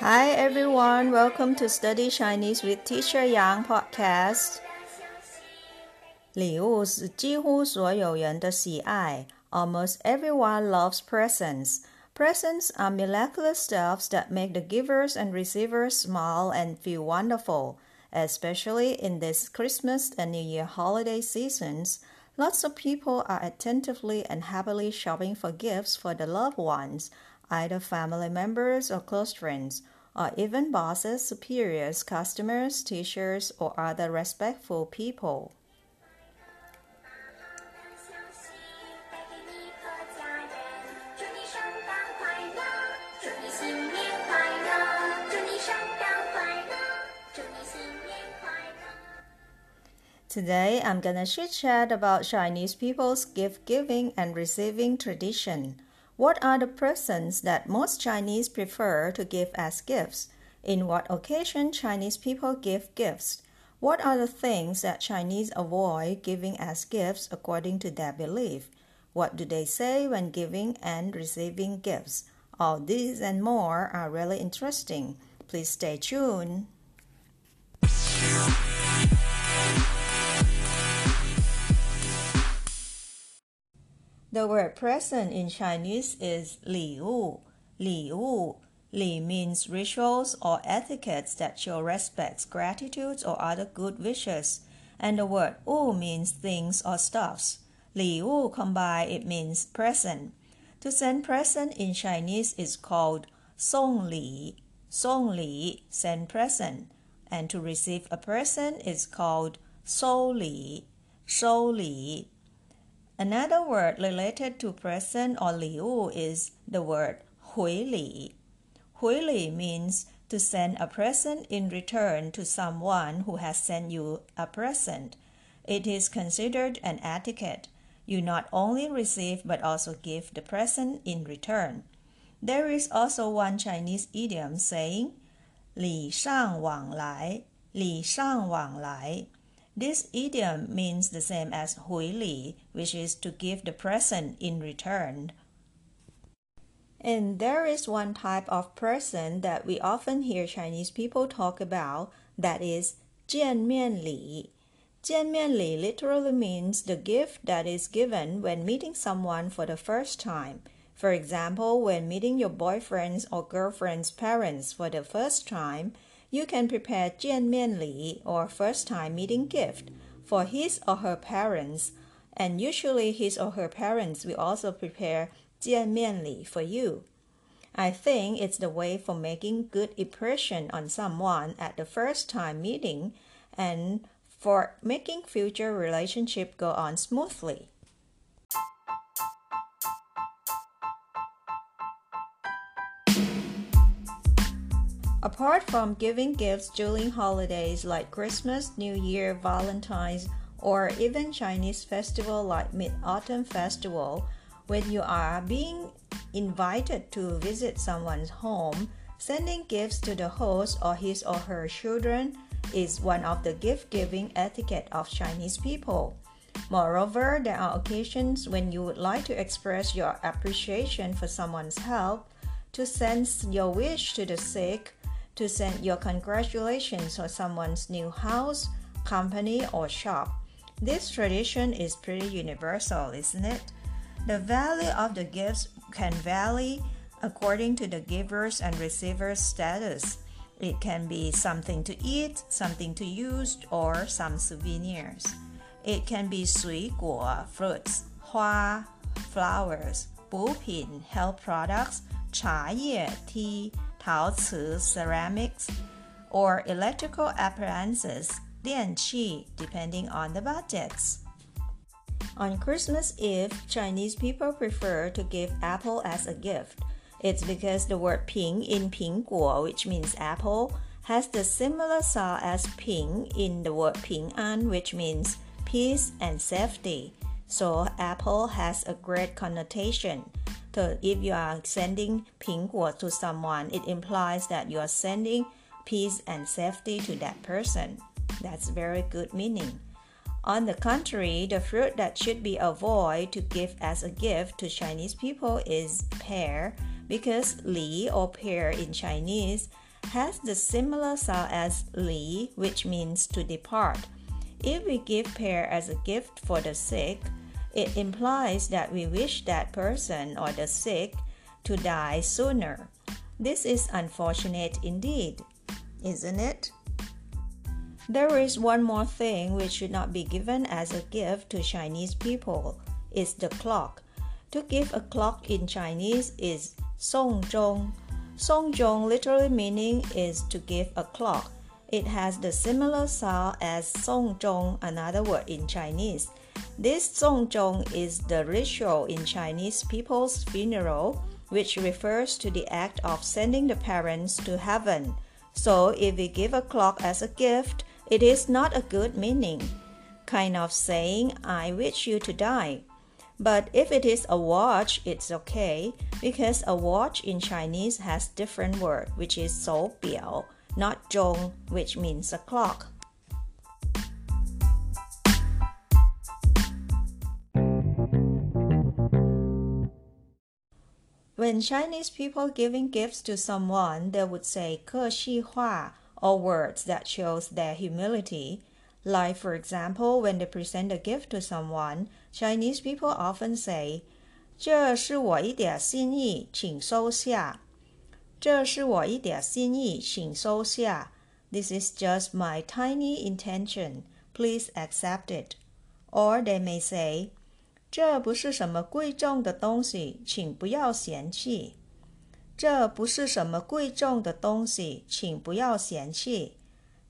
Hi everyone, welcome to Study Chinese with Teacher Yang podcast. 礼物是几乎所有人的喜爱。Almost everyone loves presents. Presents are miraculous stuffs that make the givers and receivers smile and feel wonderful. Especially in this Christmas and New Year holiday seasons, lots of people are attentively and happily shopping for gifts for their loved ones, either family members or close friends, or even bosses, superiors, customers, teachers, or other respectful people. Today, I'm gonna chit chat about Chinese people's gift giving and receiving tradition. What are the presents that most Chinese prefer to give as gifts? In what occasion Chinese people give gifts? What are the things that Chinese avoid giving as gifts according to their belief? What do they say when giving and receiving gifts? All these and more are really interesting. Please stay tuned. The word present in Chinese is 礼物,礼物. Li means rituals or etiquettes that show respects, gratitude, or other good wishes. And the word wu means things or stuffs. 礼物 combined, it means present. To send present in Chinese is called 送礼,送礼, send present. And to receive a present is called 收礼,收礼. Another word related to present or li wu is the word hui li. Hui li means to send a present in return to someone who has sent you a present. It is considered an etiquette. You not only receive but also give the present in return. There is also one Chinese idiom saying, "Li shang wang lai." Li shang wang lai. This idiom means the same as 回礼, which is to give the present in return. And there is one type of present that we often hear Chinese people talk about, that is 见面礼.见面礼 literally means the gift that is given when meeting someone for the first time. For example, when meeting your boyfriend's or girlfriend's parents for the first time, you can prepare jianmian li or first time meeting gift for his or her parents, and usually his or her parents will also prepare jianmian li for you. I think it's the way for making good impression on someone at the first time meeting and for making future relationship go on smoothly. Apart from giving gifts during holidays like Christmas, New Year, Valentine's, or even Chinese festival like Mid-Autumn Festival, when you are being invited to visit someone's home, sending gifts to the host or his or her children is one of the gift-giving etiquette of Chinese people. Moreover, there are occasions when you would like to express your appreciation for someone's help, to send your wish to the sick, to send your congratulations for someone's new house, company, or shop. This tradition is pretty universal, isn't it? The value of the gifts can vary according to the giver's and receiver's status. It can be something to eat, something to use, or some souvenirs. It can be 水果 fruits, 花 flowers, 补品 health products, 茶叶 tea, 陶瓷 ceramics, or electrical appliances, 电器 depending on the budgets. On Christmas Eve, Chinese people prefer to give apple as a gift. It's because the word 平 in 苹果, which means apple, has the similar sound as 平 in the word 平安, which means peace and safety. So apple has a great connotation. So if you are sending 苹果 to someone, it implies that you are sending peace and safety to that person. That's very good meaning. On the contrary, the fruit that should be avoided to give as a gift to Chinese people is pear because li or pear in Chinese has the similar sound as li, which means to depart. If we give pear as a gift for the sick, it implies that we wish that person or the sick to die sooner. This is unfortunate indeed, isn't it? There is one more thing which should not be given as a gift to Chinese people. is the clock. To give a clock in Chinese is song zhong. Song zhong literally meaning is to give a clock. It has the similar sound as song zhong, another word in Chinese. This Song zhong is the ritual in Chinese people's funeral, which refers to the act of sending the parents to heaven. So, if we give a clock as a gift, it is not a good meaning, kind of saying, I wish you to die. But if it is a watch, it's okay, because a watch in Chinese has different word, which is 手表, not zhong, which means a clock. When Chinese people giving gifts to someone, they would say 客气话 or words that shows their humility. Like for example, when they present a gift to someone, Chinese people often say, 这是我一点心意，请收下。这是我一点心意，请收下。This is just my tiny intention. Please accept it. Or they may say, 这不是什么贵重的东西，请不要嫌弃。这不是什么贵重的东西，请不要嫌弃。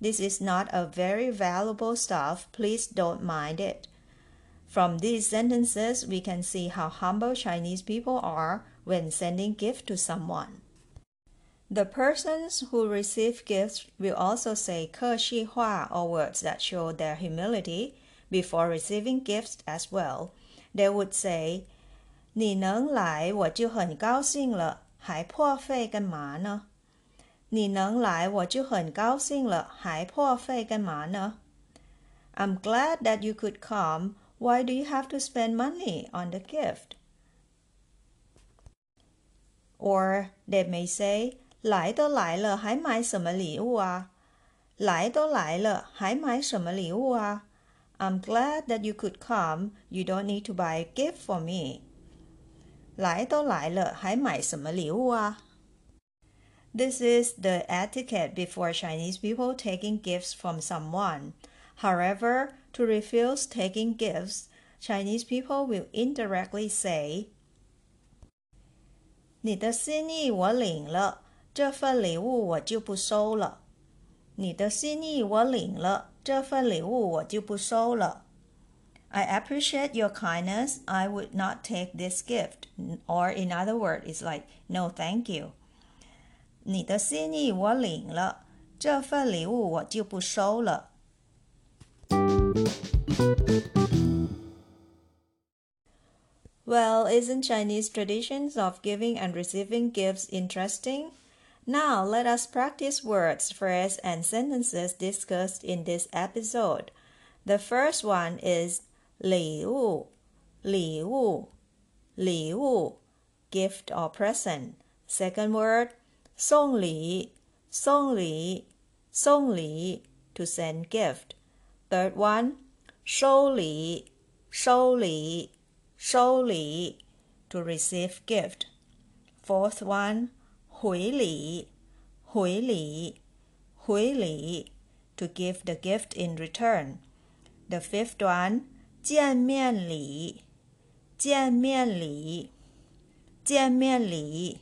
This is not a very valuable stuff. Please don't mind it. From these sentences, we can see how humble Chinese people are when sending gift to someone. The persons who receive gifts will also say 客气话 or words that show their humility before receiving gifts as well. They would say, 你能来我就很高兴了。还破费干嘛呢？你能来我就很高兴了，还破费干嘛呢？I'm glad that you could come. Why do you have to spend money on the gift? Or they may say, 来都来了，还买什么礼物啊？来都来了，还买什么礼物啊 ？I'm glad that you could come. You don't need to buy a gift for me. 来都来了，还买什么礼物啊？This is the etiquette before Chinese people taking gifts from someone. However, to refuse taking gifts, Chinese people will indirectly say, 你的心意我领了，这份礼物我就不收了。 你的心意我领了，这份礼物我就不收了。I appreciate your kindness. I would not take this gift. Or in other words, it's like no, thank you. 你的心意我领了，这份礼物我就不收了。Well, isn't Chinese traditions of giving and receiving gifts interesting? Now let us practice words, phrases, and sentences discussed in this episode. The first one is 礼物，礼物，礼物，gift or present. Second word, 送礼，送礼，送礼，to send gift. Third one, 收礼，收礼，收礼，to receive gift. Fourth one, 回礼，回礼，回礼，to give the gift in return. The fifth one, 见面礼，见面礼，见面礼。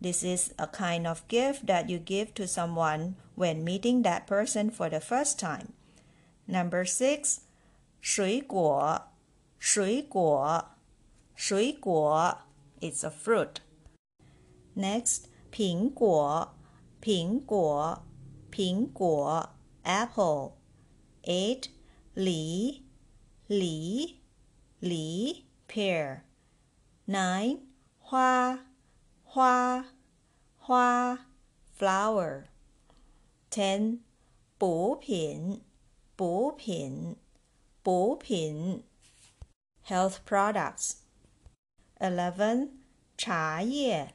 This is a kind of gift that you give to someone when meeting that person for the first time. Number six, 水果，水果，水果。It's a fruit. Next, 苹果，苹果，苹果。Apple. Eight, 梨。li, li, pear. Nine, hua, hua, hua, flower. Ten, 补品，补品， 补品 health products. Eleven 茶叶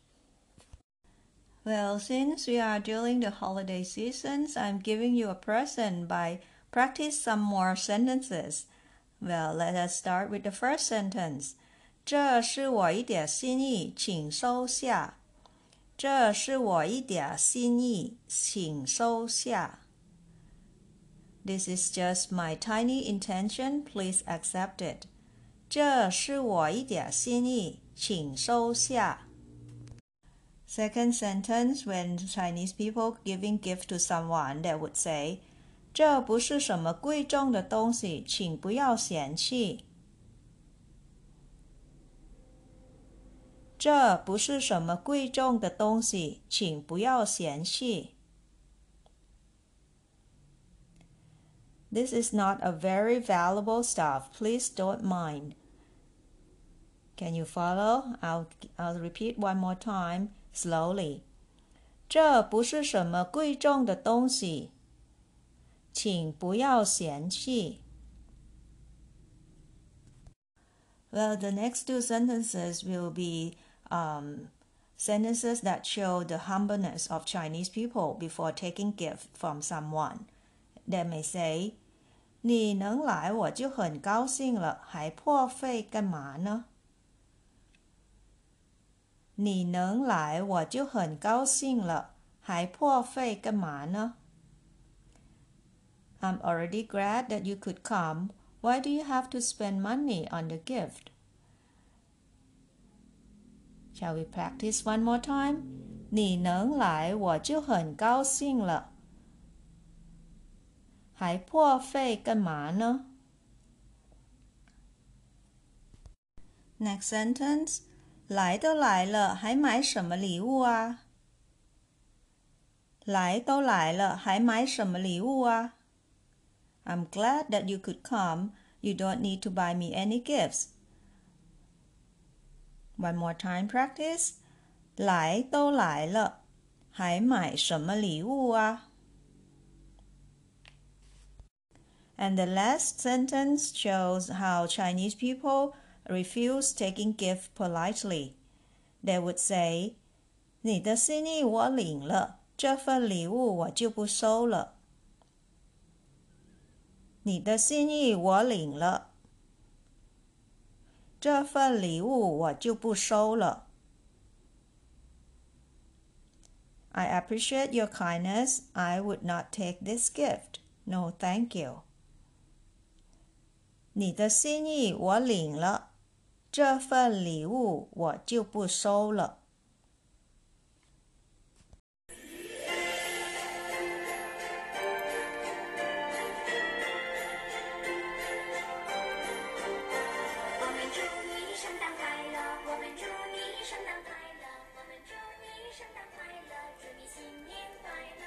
Well, since we are during the holiday seasons, I'm giving you a present by practice some more sentences. Well, let us start with the first sentence. 这是我一点心意，请收下。这是我一点心意，请收下。This is just my tiny intention. Please accept it. 这是我一点心意，请收下。 Second sentence when Chinese people giving gift to someone, they would say, 这不是什么贵重的东西，请不要嫌弃。这不是什么贵重的东西，请不要嫌弃。This is not a very valuable stuff. Please don't mind. Can you follow? I'll, I'll repeat one more time Slowly. 这不是什么贵重的东西，请不要嫌弃。Well, the next two sentences will be um, sentences that show the humbleness of Chinese people before taking gift from someone. They may say, 你能来我就很高兴了，还破费干嘛呢？你能来我就很高兴了，还破费干嘛呢？I'm already glad that you could come. Why do you have to spend money on the gift? Shall we practice one more time? 你能来我就很高兴了，还破费干嘛呢？Next sentence. 来都来了，还买什么礼物啊？来都来了，还买什么礼物啊？I'm glad that you could come. You don't need to buy me any gifts. One more time, practice. 来都来了，还买什么礼物啊？And the last sentence shows how Chinese people refuse taking gift politely. They would say, 你的心意我领了，这份礼物我就不收了。你的心意我领了，这份礼物我就不收了。I appreciate your kindness. I would not take this gift. No, thank you. 你的心意我领了。 这份礼物我就不收了。祝你圣诞快乐我们祝你圣诞快乐我们祝你圣诞快乐祝你新年快乐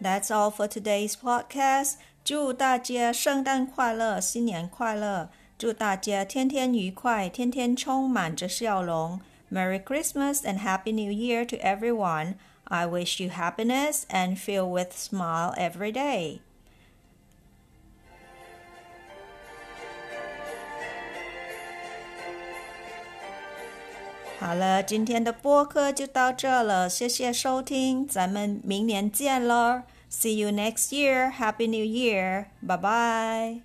that's all for today's podcast. 祝大家圣诞快乐新年快乐。祝大家天天愉快，天天充满着笑容。Merry Christmas and Happy New Year to everyone. I wish you happiness and fill with smile every day. 好了，今天的播客就到这了，谢谢收听，咱们明年见喽！See you next year. Happy New Year. Bye bye.